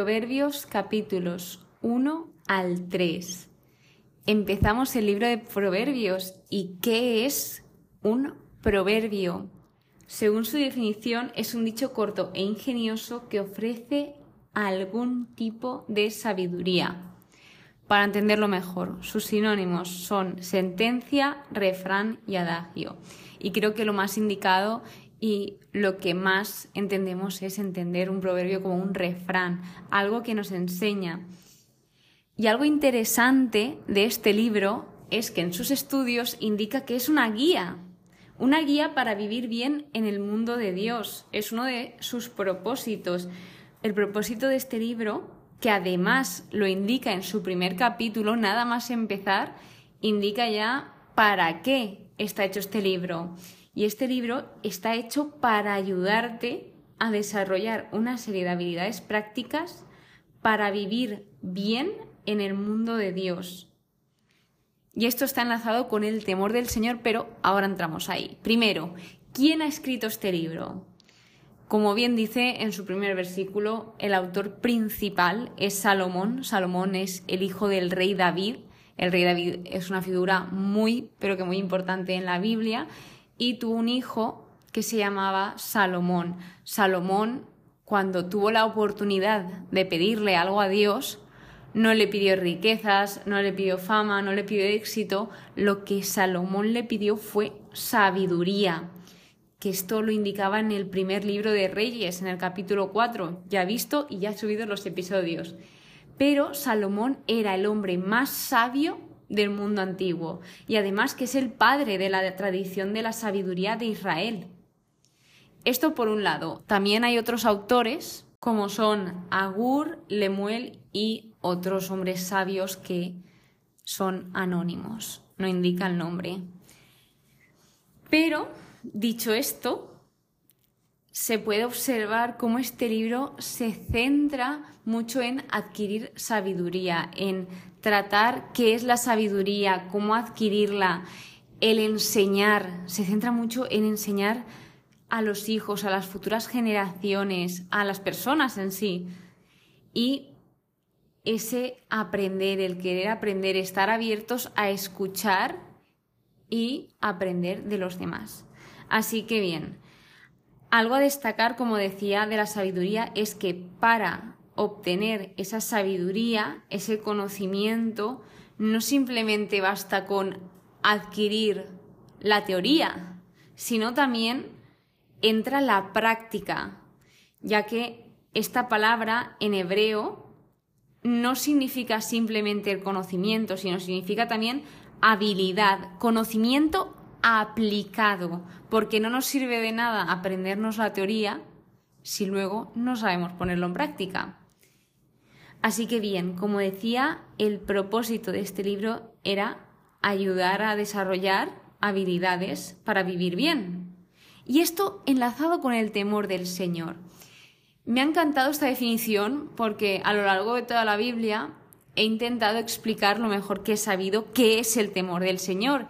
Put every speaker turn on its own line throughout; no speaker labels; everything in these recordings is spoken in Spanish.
Proverbios capítulos 1 al 3. Empezamos el libro de Proverbios. ¿Y qué es un proverbio? Según su definición, es un dicho corto e ingenioso que ofrece algún tipo de sabiduría. Para entenderlo mejor, sus sinónimos son sentencia, refrán y adagio. Y creo que lo más indicado y lo que más entendemos es entender un proverbio como un refrán, algo que nos enseña. Y algo interesante de este libro es que en sus estudios indica que es una guía, una guía para vivir bien en el mundo de Dios. Es uno de sus propósitos. El propósito de este libro, que además lo indica en su primer capítulo, nada más empezar, indica ya para qué está hecho este libro. Y este libro está hecho para ayudarte a desarrollar una serie de habilidades prácticas para vivir bien en el mundo de Dios. Y esto está enlazado con el temor del Señor, pero ahora entramos ahí. Primero, ¿quién ha escrito este libro? Como bien dice en su primer versículo, el autor principal es Salomón. Salomón es el hijo del rey David. El rey David es una figura muy, pero que muy importante en la Biblia. Y tuvo un hijo que se llamaba Salomón. Salomón, cuando tuvo la oportunidad de pedirle algo a Dios, no le pidió riquezas, no le pidió fama, no le pidió éxito. Lo que Salomón le pidió fue sabiduría que esto lo indicaba en el primer libro de Reyes, en el capítulo 4, ya visto y ya subido los episodios. Pero Salomón era el hombre más sabio del mundo antiguo y además que es el padre de la tradición de la sabiduría de Israel. Esto por un lado. También hay otros autores como son Agur, Lemuel y otros hombres sabios que son anónimos, no indican nombre. Pero Dicho esto, se puede observar cómo este libro se centra mucho en adquirir sabiduría, en tratar qué es la sabiduría, cómo adquirirla, el enseñar, se centra mucho en enseñar a los hijos, a las futuras generaciones, a las personas en sí. Y ese aprender, el querer aprender, estar abiertos a escuchar y aprender de los demás. Así que bien, algo a destacar, como decía, de la sabiduría es que para obtener esa sabiduría, ese conocimiento, no simplemente basta con adquirir la teoría, sino también entra la práctica, ya que esta palabra en hebreo no significa simplemente el conocimiento, sino significa también habilidad, conocimiento aplicado, porque no nos sirve de nada aprendernos la teoría si luego no sabemos ponerlo en práctica. Así que bien, como decía, el propósito de este libro era ayudar a desarrollar habilidades para vivir bien. Y esto enlazado con el temor del Señor. Me ha encantado esta definición porque a lo largo de toda la Biblia he intentado explicar lo mejor que he sabido qué es el temor del Señor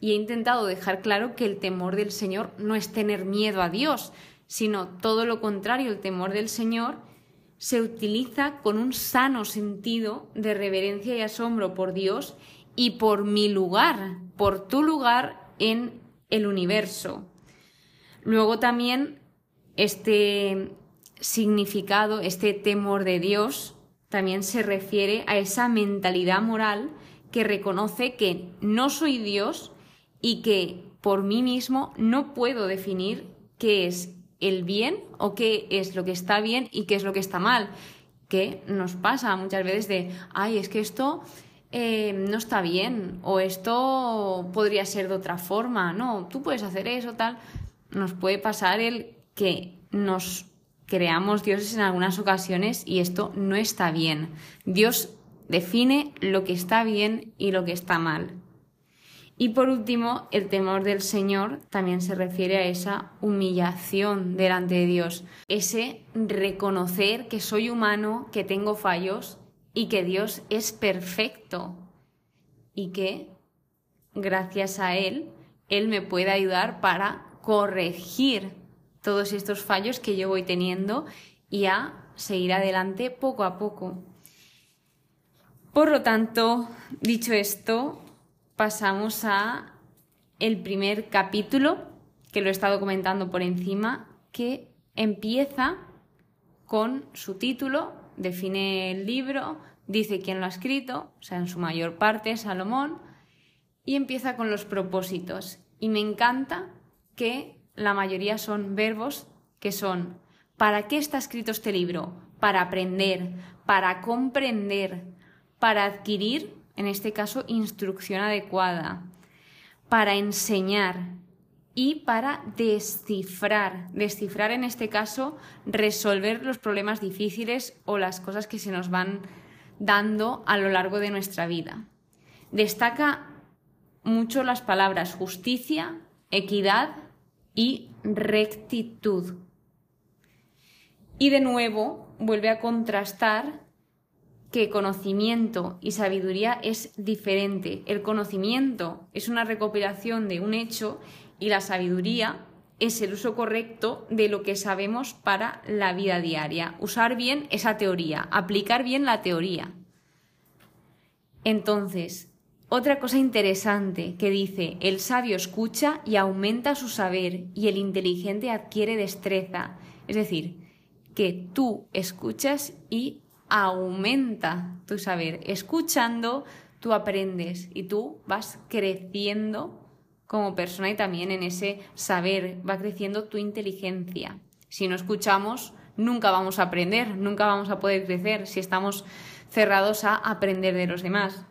y he intentado dejar claro que el temor del Señor no es tener miedo a Dios, sino todo lo contrario, el temor del Señor se utiliza con un sano sentido de reverencia y asombro por Dios y por mi lugar, por tu lugar en el universo. Luego también este significado, este temor de Dios, también se refiere a esa mentalidad moral que reconoce que no soy Dios y que por mí mismo no puedo definir qué es el bien o qué es lo que está bien y qué es lo que está mal. Que nos pasa muchas veces de, ay, es que esto eh, no está bien o esto podría ser de otra forma, no, tú puedes hacer eso, tal. Nos puede pasar el que nos creamos dioses en algunas ocasiones y esto no está bien. Dios define lo que está bien y lo que está mal. Y por último, el temor del Señor también se refiere a esa humillación delante de Dios, ese reconocer que soy humano, que tengo fallos y que Dios es perfecto y que gracias a Él, Él me puede ayudar para corregir todos estos fallos que yo voy teniendo y a seguir adelante poco a poco. Por lo tanto, dicho esto, pasamos a el primer capítulo, que lo he estado comentando por encima, que empieza con su título, define el libro, dice quién lo ha escrito, o sea, en su mayor parte Salomón, y empieza con los propósitos. Y me encanta que la mayoría son verbos que son ¿para qué está escrito este libro? Para aprender, para comprender, para adquirir, en este caso, instrucción adecuada, para enseñar y para descifrar. Descifrar, en este caso, resolver los problemas difíciles o las cosas que se nos van dando a lo largo de nuestra vida. Destaca mucho las palabras justicia, equidad y rectitud. Y de nuevo vuelve a contrastar que conocimiento y sabiduría es diferente. El conocimiento es una recopilación de un hecho y la sabiduría es el uso correcto de lo que sabemos para la vida diaria. Usar bien esa teoría, aplicar bien la teoría. Entonces, otra cosa interesante que dice, el sabio escucha y aumenta su saber y el inteligente adquiere destreza. Es decir, que tú escuchas y aumenta tu saber. Escuchando, tú aprendes y tú vas creciendo como persona y también en ese saber, va creciendo tu inteligencia. Si no escuchamos, nunca vamos a aprender, nunca vamos a poder crecer si estamos cerrados a aprender de los demás.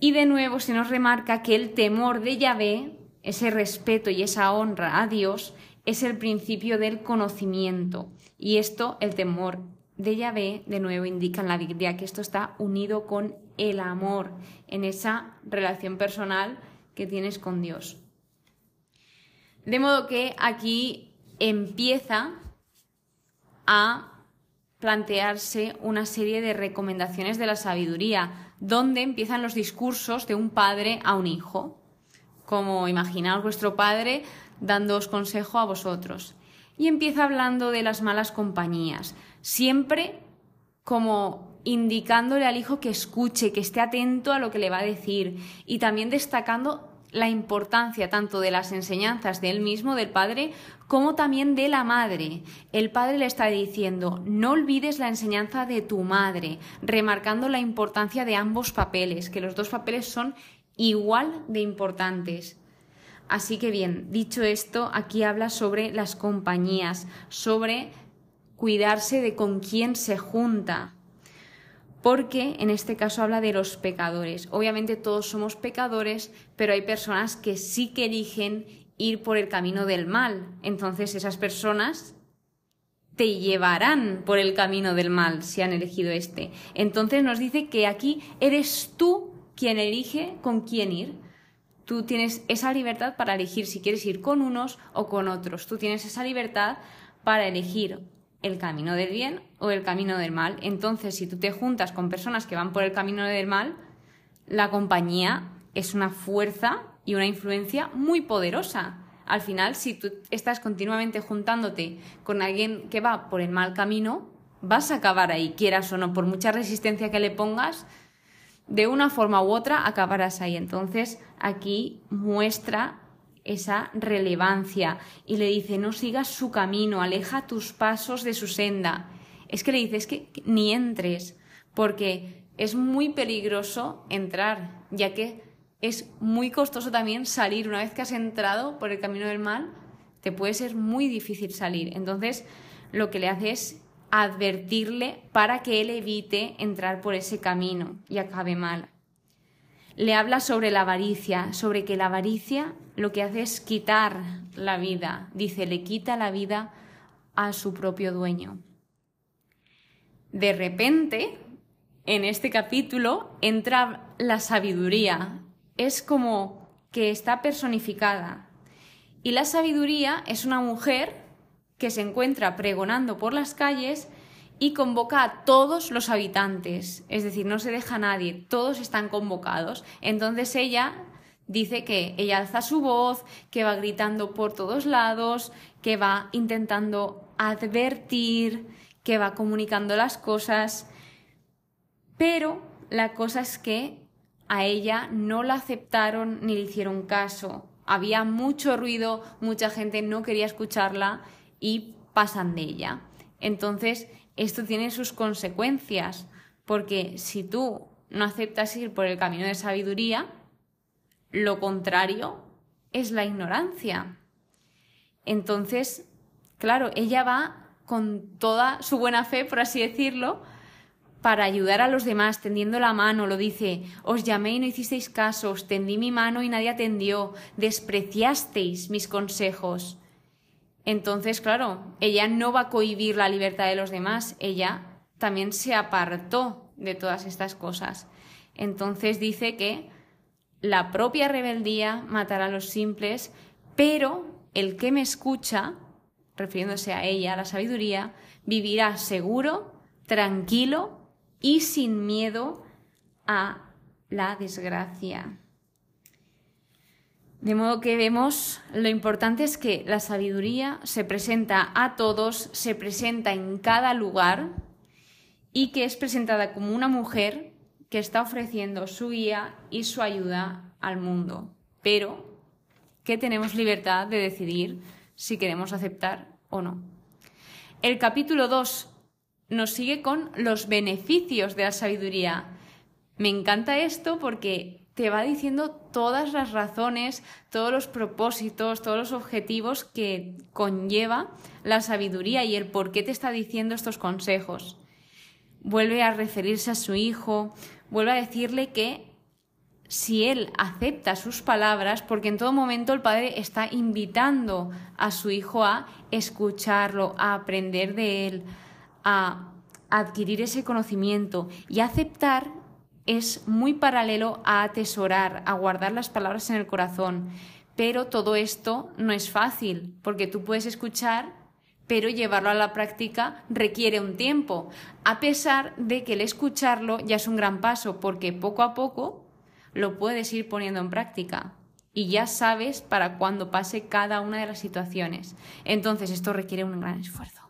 Y de nuevo se nos remarca que el temor de Yahvé, ese respeto y esa honra a Dios, es el principio del conocimiento. Y esto, el temor de Yahvé, de nuevo indica en la Biblia que esto está unido con el amor, en esa relación personal que tienes con Dios. De modo que aquí empieza a plantearse una serie de recomendaciones de la sabiduría, donde empiezan los discursos de un padre a un hijo, como imaginaos vuestro padre dándoos consejo a vosotros. Y empieza hablando de las malas compañías, siempre como indicándole al hijo que escuche, que esté atento a lo que le va a decir y también destacando la importancia tanto de las enseñanzas de él mismo, del padre, como también de la madre. El padre le está diciendo, no olvides la enseñanza de tu madre, remarcando la importancia de ambos papeles, que los dos papeles son igual de importantes. Así que bien, dicho esto, aquí habla sobre las compañías, sobre cuidarse de con quién se junta, porque en este caso habla de los pecadores. Obviamente todos somos pecadores, pero hay personas que sí que eligen ir por el camino del mal. Entonces esas personas te llevarán por el camino del mal si han elegido este. Entonces nos dice que aquí eres tú quien elige con quién ir. Tú tienes esa libertad para elegir si quieres ir con unos o con otros. Tú tienes esa libertad para elegir el camino del bien o el camino del mal. Entonces, si tú te juntas con personas que van por el camino del mal, la compañía es una fuerza y una influencia muy poderosa. Al final, si tú estás continuamente juntándote con alguien que va por el mal camino, vas a acabar ahí, quieras o no, por mucha resistencia que le pongas, de una forma u otra acabarás ahí. Entonces, aquí muestra esa relevancia y le dice, no sigas su camino, aleja tus pasos de su senda. Es que le dice, es que ni entres, porque es muy peligroso entrar, ya que es muy costoso también salir. Una vez que has entrado por el camino del mal, te puede ser muy difícil salir. Entonces, lo que le hace es advertirle para que él evite entrar por ese camino y acabe mal le habla sobre la avaricia, sobre que la avaricia lo que hace es quitar la vida. Dice, le quita la vida a su propio dueño. De repente, en este capítulo, entra la sabiduría. Es como que está personificada. Y la sabiduría es una mujer que se encuentra pregonando por las calles y convoca a todos los habitantes, es decir, no se deja a nadie, todos están convocados. Entonces ella dice que ella alza su voz, que va gritando por todos lados, que va intentando advertir, que va comunicando las cosas, pero la cosa es que a ella no la aceptaron ni le hicieron caso. Había mucho ruido, mucha gente no quería escucharla y pasan de ella. Entonces, esto tiene sus consecuencias, porque si tú no aceptas ir por el camino de sabiduría, lo contrario es la ignorancia. Entonces, claro, ella va con toda su buena fe, por así decirlo, para ayudar a los demás, tendiendo la mano, lo dice, os llamé y no hicisteis caso, os tendí mi mano y nadie atendió, despreciasteis mis consejos. Entonces, claro, ella no va a cohibir la libertad de los demás, ella también se apartó de todas estas cosas. Entonces dice que la propia rebeldía matará a los simples, pero el que me escucha, refiriéndose a ella, a la sabiduría, vivirá seguro, tranquilo y sin miedo a la desgracia. De modo que vemos lo importante es que la sabiduría se presenta a todos, se presenta en cada lugar y que es presentada como una mujer que está ofreciendo su guía y su ayuda al mundo, pero que tenemos libertad de decidir si queremos aceptar o no. El capítulo 2 nos sigue con los beneficios de la sabiduría. Me encanta esto porque te va diciendo todas las razones, todos los propósitos, todos los objetivos que conlleva la sabiduría y el por qué te está diciendo estos consejos. Vuelve a referirse a su hijo, vuelve a decirle que si él acepta sus palabras, porque en todo momento el padre está invitando a su hijo a escucharlo, a aprender de él, a adquirir ese conocimiento y aceptar es muy paralelo a atesorar, a guardar las palabras en el corazón. Pero todo esto no es fácil, porque tú puedes escuchar, pero llevarlo a la práctica requiere un tiempo, a pesar de que el escucharlo ya es un gran paso, porque poco a poco lo puedes ir poniendo en práctica y ya sabes para cuándo pase cada una de las situaciones. Entonces esto requiere un gran esfuerzo.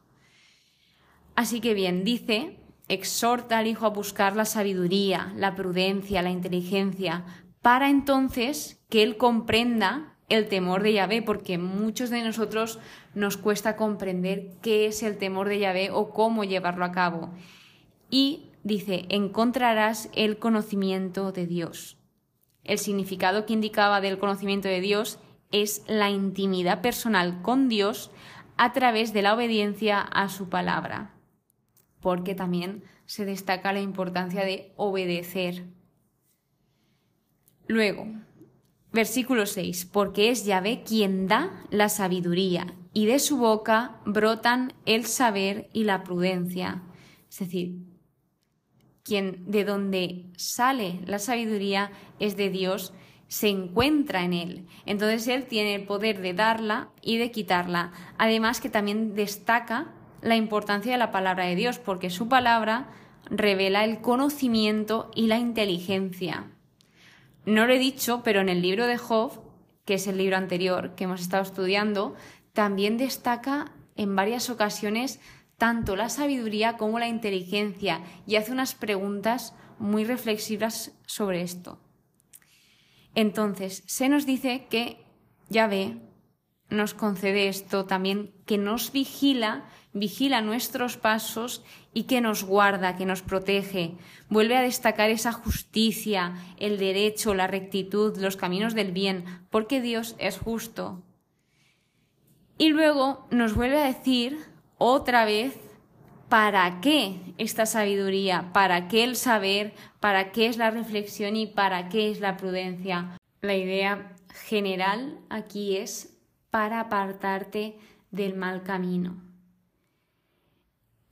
Así que bien, dice, exhorta al hijo a buscar la sabiduría, la prudencia, la inteligencia, para entonces que él comprenda el temor de Yahvé, porque muchos de nosotros nos cuesta comprender qué es el temor de Yahvé o cómo llevarlo a cabo. Y dice, encontrarás el conocimiento de Dios. El significado que indicaba del conocimiento de Dios es la intimidad personal con Dios a través de la obediencia a su palabra porque también se destaca la importancia de obedecer. Luego, versículo 6, porque es Yahvé quien da la sabiduría y de su boca brotan el saber y la prudencia. Es decir, quien de donde sale la sabiduría es de Dios, se encuentra en él. Entonces él tiene el poder de darla y de quitarla. Además que también destaca la importancia de la palabra de Dios, porque su palabra revela el conocimiento y la inteligencia. No lo he dicho, pero en el libro de Job, que es el libro anterior que hemos estado estudiando, también destaca en varias ocasiones tanto la sabiduría como la inteligencia y hace unas preguntas muy reflexivas sobre esto. Entonces, se nos dice que Yahvé nos concede esto también, que nos vigila vigila nuestros pasos y que nos guarda, que nos protege. Vuelve a destacar esa justicia, el derecho, la rectitud, los caminos del bien, porque Dios es justo. Y luego nos vuelve a decir otra vez para qué esta sabiduría, para qué el saber, para qué es la reflexión y para qué es la prudencia. La idea general aquí es para apartarte del mal camino.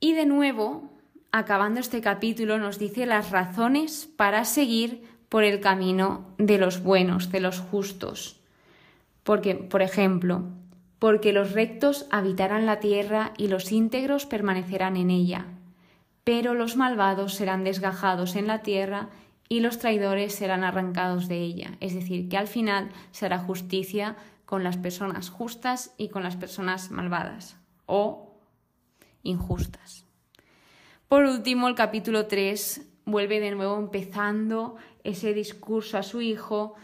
Y de nuevo, acabando este capítulo, nos dice las razones para seguir por el camino de los buenos, de los justos. Porque, por ejemplo, porque los rectos habitarán la tierra y los íntegros permanecerán en ella, pero los malvados serán desgajados en la tierra y los traidores serán arrancados de ella. Es decir, que al final será justicia con las personas justas y con las personas malvadas. O injustas. Por último, el capítulo 3 vuelve de nuevo empezando ese discurso a su hijo,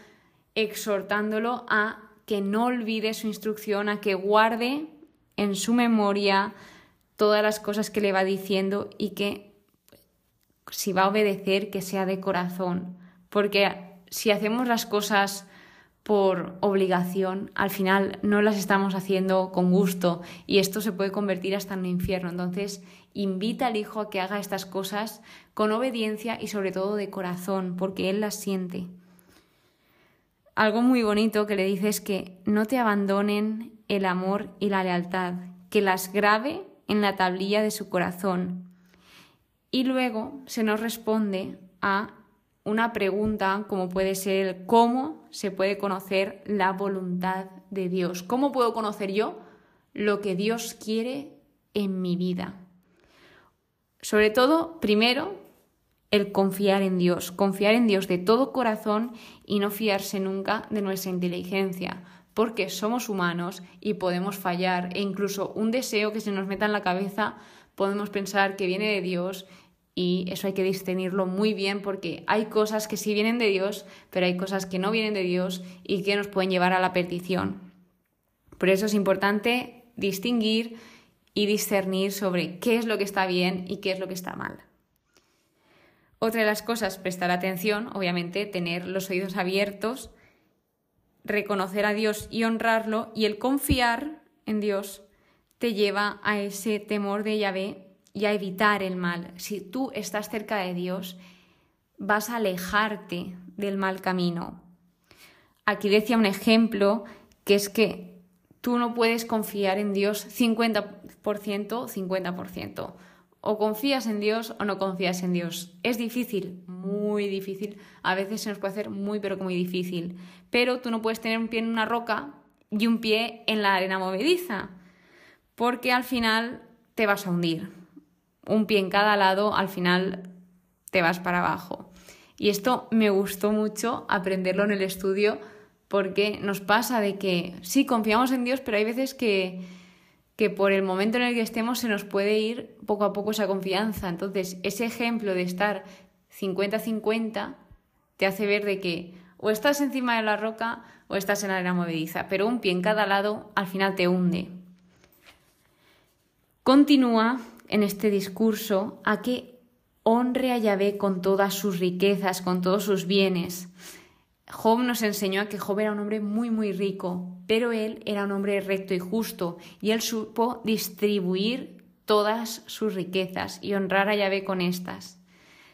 exhortándolo a que no olvide su instrucción, a que guarde en su memoria todas las cosas que le va diciendo y que si va a obedecer, que sea de corazón. Porque si hacemos las cosas por obligación, al final no las estamos haciendo con gusto y esto se puede convertir hasta en un infierno. Entonces, invita al hijo a que haga estas cosas con obediencia y sobre todo de corazón, porque él las siente. Algo muy bonito que le dice es que no te abandonen el amor y la lealtad, que las grabe en la tablilla de su corazón. Y luego se nos responde a una pregunta como puede ser cómo se puede conocer la voluntad de Dios. ¿Cómo puedo conocer yo lo que Dios quiere en mi vida? Sobre todo, primero, el confiar en Dios, confiar en Dios de todo corazón y no fiarse nunca de nuestra inteligencia, porque somos humanos y podemos fallar e incluso un deseo que se nos meta en la cabeza podemos pensar que viene de Dios y eso hay que discernirlo muy bien porque hay cosas que sí vienen de Dios, pero hay cosas que no vienen de Dios y que nos pueden llevar a la perdición. Por eso es importante distinguir y discernir sobre qué es lo que está bien y qué es lo que está mal. Otra de las cosas, prestar atención, obviamente, tener los oídos abiertos, reconocer a Dios y honrarlo, y el confiar en Dios te lleva a ese temor de Yahvé y a evitar el mal. Si tú estás cerca de Dios, vas a alejarte del mal camino. Aquí decía un ejemplo que es que tú no puedes confiar en Dios 50%, 50%. O confías en Dios o no confías en Dios. Es difícil, muy difícil. A veces se nos puede hacer muy, pero muy difícil. Pero tú no puedes tener un pie en una roca y un pie en la arena movediza, porque al final te vas a hundir un pie en cada lado, al final te vas para abajo. Y esto me gustó mucho aprenderlo en el estudio porque nos pasa de que sí, confiamos en Dios, pero hay veces que, que por el momento en el que estemos se nos puede ir poco a poco esa confianza. Entonces, ese ejemplo de estar 50-50 te hace ver de que o estás encima de la roca o estás en la arena movediza, pero un pie en cada lado al final te hunde. Continúa en este discurso a que honre a Yahvé con todas sus riquezas, con todos sus bienes. Job nos enseñó a que Job era un hombre muy, muy rico, pero él era un hombre recto y justo, y él supo distribuir todas sus riquezas y honrar a Yahvé con estas.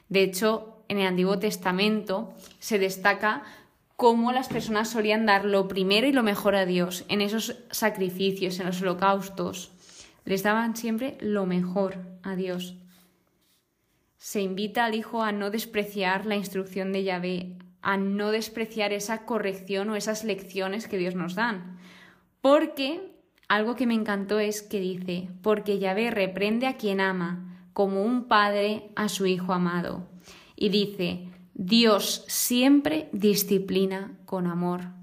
De hecho, en el Antiguo Testamento se destaca cómo las personas solían dar lo primero y lo mejor a Dios en esos sacrificios, en los holocaustos. Les daban siempre lo mejor a Dios. Se invita al hijo a no despreciar la instrucción de Yahvé, a no despreciar esa corrección o esas lecciones que Dios nos dan. Porque algo que me encantó es que dice, porque Yahvé reprende a quien ama, como un padre a su hijo amado. Y dice, Dios siempre disciplina con amor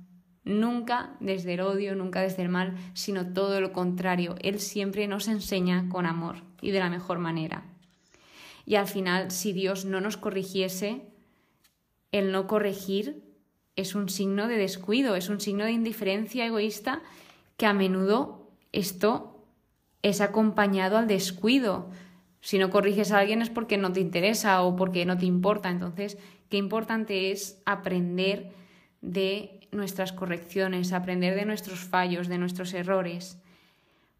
nunca desde el odio, nunca desde el mal, sino todo lo contrario. Él siempre nos enseña con amor y de la mejor manera. Y al final, si Dios no nos corrigiese, el no corregir es un signo de descuido, es un signo de indiferencia egoísta que a menudo esto es acompañado al descuido. Si no corriges a alguien es porque no te interesa o porque no te importa. Entonces, qué importante es aprender de nuestras correcciones, aprender de nuestros fallos, de nuestros errores.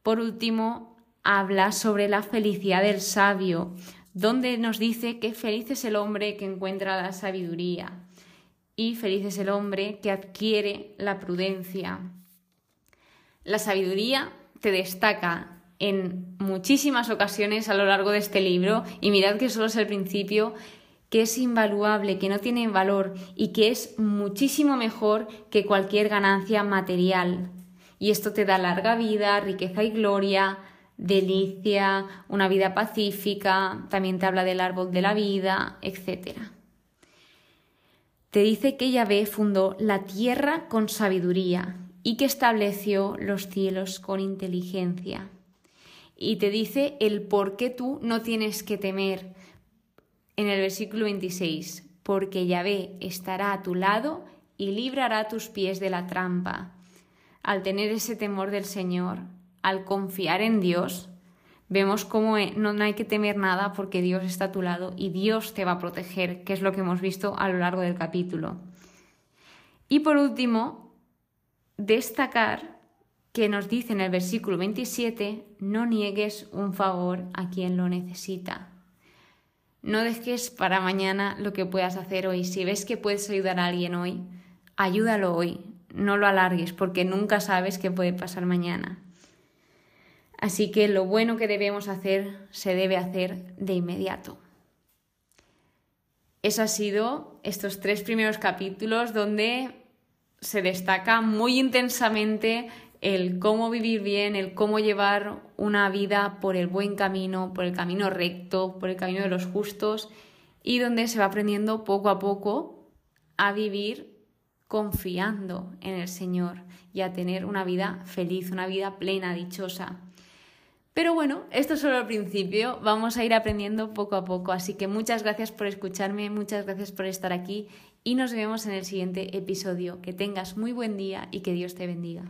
Por último, habla sobre la felicidad del sabio, donde nos dice que feliz es el hombre que encuentra la sabiduría y feliz es el hombre que adquiere la prudencia. La sabiduría te destaca en muchísimas ocasiones a lo largo de este libro y mirad que solo es el principio que es invaluable, que no tiene valor y que es muchísimo mejor que cualquier ganancia material. Y esto te da larga vida, riqueza y gloria, delicia, una vida pacífica, también te habla del árbol de la vida, etc. Te dice que Yahvé fundó la tierra con sabiduría y que estableció los cielos con inteligencia. y te dice el por qué tú no tienes que temer. En el versículo 26, porque Yahvé estará a tu lado y librará tus pies de la trampa. Al tener ese temor del Señor, al confiar en Dios, vemos cómo eh, no hay que temer nada porque Dios está a tu lado y Dios te va a proteger, que es lo que hemos visto a lo largo del capítulo. Y por último, destacar que nos dice en el versículo 27, no niegues un favor a quien lo necesita. No dejes para mañana lo que puedas hacer hoy. Si ves que puedes ayudar a alguien hoy, ayúdalo hoy. No lo alargues porque nunca sabes qué puede pasar mañana. Así que lo bueno que debemos hacer se debe hacer de inmediato. Eso ha sido estos tres primeros capítulos donde se destaca muy intensamente el cómo vivir bien, el cómo llevar una vida por el buen camino, por el camino recto, por el camino de los justos y donde se va aprendiendo poco a poco a vivir confiando en el Señor y a tener una vida feliz, una vida plena, dichosa. Pero bueno, esto es solo el principio, vamos a ir aprendiendo poco a poco, así que muchas gracias por escucharme, muchas gracias por estar aquí y nos vemos en el siguiente episodio. Que tengas muy buen día y que Dios te bendiga.